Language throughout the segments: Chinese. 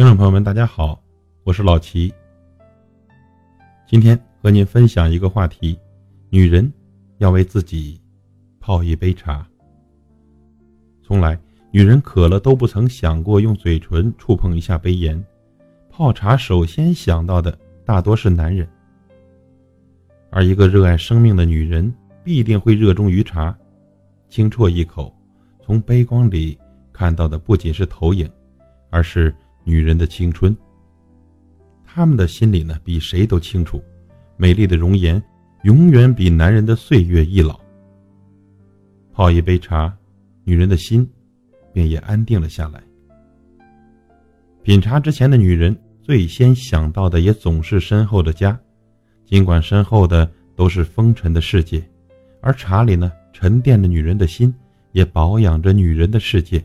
听众朋友们，大家好，我是老齐。今天和您分享一个话题：女人要为自己泡一杯茶。从来，女人渴了都不曾想过用嘴唇触碰一下杯沿。泡茶首先想到的大多是男人，而一个热爱生命的女人必定会热衷于茶。轻啜一口，从杯光里看到的不仅是投影，而是女人的青春。他们的心里呢，比谁都清楚，美丽的容颜永远比男人的岁月易老。泡一杯茶，女人的心便也安定了下来。品茶之前的女人，最先想到的也总是身后的家，尽管身后的都是风尘的世界，而茶里呢？沉淀着女人的心，也保养着女人的世界。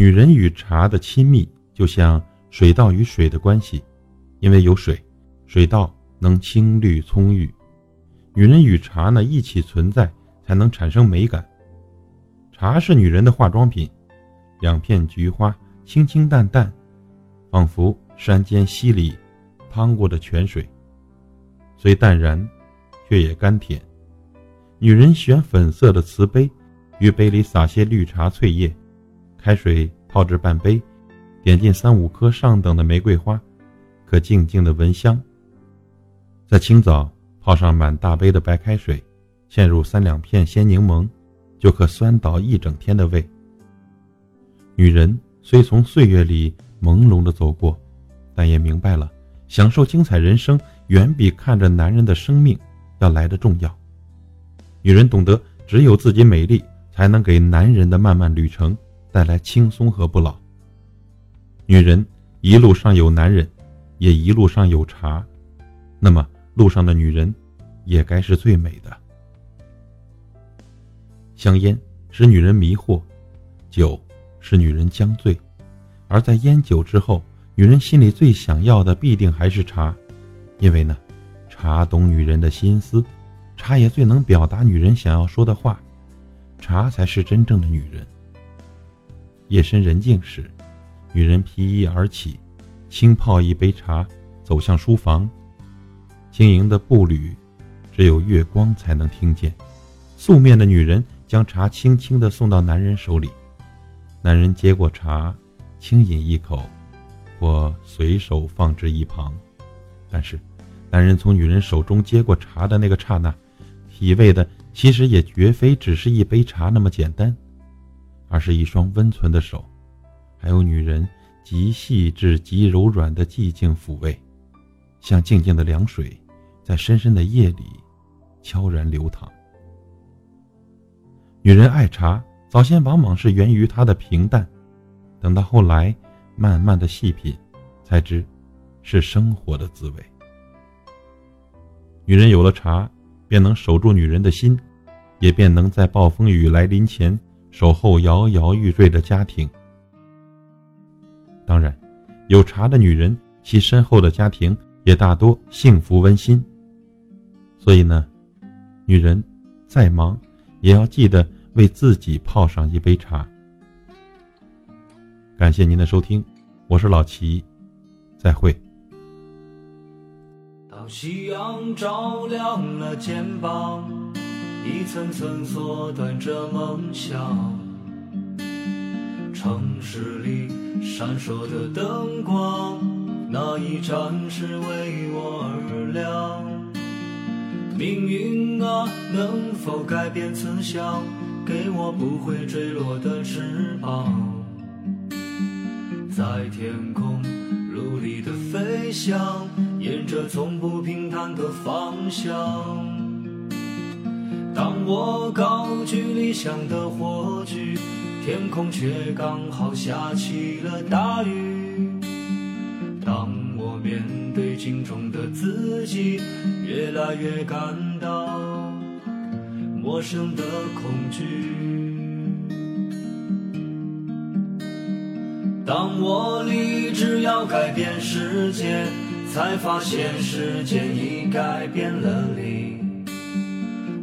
女人与茶的亲密，就像水稻与水的关系，因为有水，水稻能青绿葱郁。女人与茶呢一起存在，才能产生美感。茶是女人的化妆品，两片菊花，清清淡淡，仿佛山间溪里淌过的泉水，虽淡然，却也甘甜。女人选粉色的瓷杯，于杯里撒些绿茶翠叶，开水泡至半杯，点进三五颗上等的玫瑰花，可静静的闻香。在清早泡上满大杯的白开水，嵌入三两片鲜柠檬，就可酸倒一整天的胃。女人虽从岁月里朦胧的走过，但也明白了，享受精彩人生远比看着男人的生命要来的重要。女人懂得，只有自己美丽，才能给男人的漫漫旅程带来轻松和不老。女人一路上有男人，也一路上有茶，那么路上的女人，也该是最美的。香烟使女人迷惑，酒使女人将醉，而在烟酒之后，女人心里最想要的必定还是茶，因为呢，茶懂女人的心思。茶也最能表达女人想要说的话，茶才是真正的女人。夜深人静时，女人披衣而起，轻泡一杯茶，走向书房。轻盈的步履，只有月光才能听见。素面的女人将茶轻轻地送到男人手里，男人接过茶，轻饮一口，或随手放置一旁。但是，男人从女人手中接过茶的那个刹那，体味的其实也绝非只是一杯茶那么简单，而是一双温存的手，还有女人极细致、极柔软的寂静抚慰，像静静的凉水，在深深的夜里悄然流淌。女人爱茶，早先往往是源于她的平淡，等到后来慢慢的细品，才知是生活的滋味。女人有了茶。便能守住女人的心，也便能在暴风雨来临前守候摇摇欲坠的家庭。当然，有茶的女人，其身后的家庭也大多幸福温馨。所以呢，女人再忙，也要记得为自己泡上一杯茶。感谢您的收听，我是老齐，再会。当夕阳照亮了肩膀，一层层缩短着梦想。城市里闪烁的灯光，那一盏是为我而亮。命运啊，能否改变慈祥，给我不会坠落的翅膀，在天空努力的飞翔。沿着从不平坦的方向，当我高举理想的火炬，天空却刚好下起了大雨。当我面对镜中的自己，越来越感到陌生的恐惧。当我立志要改变世界。才发现时间已改变了你。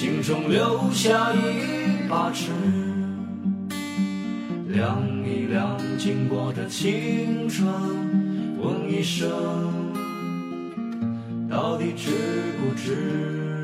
心中留下一把尺，量一量经过的青春。问一声，到底值不值？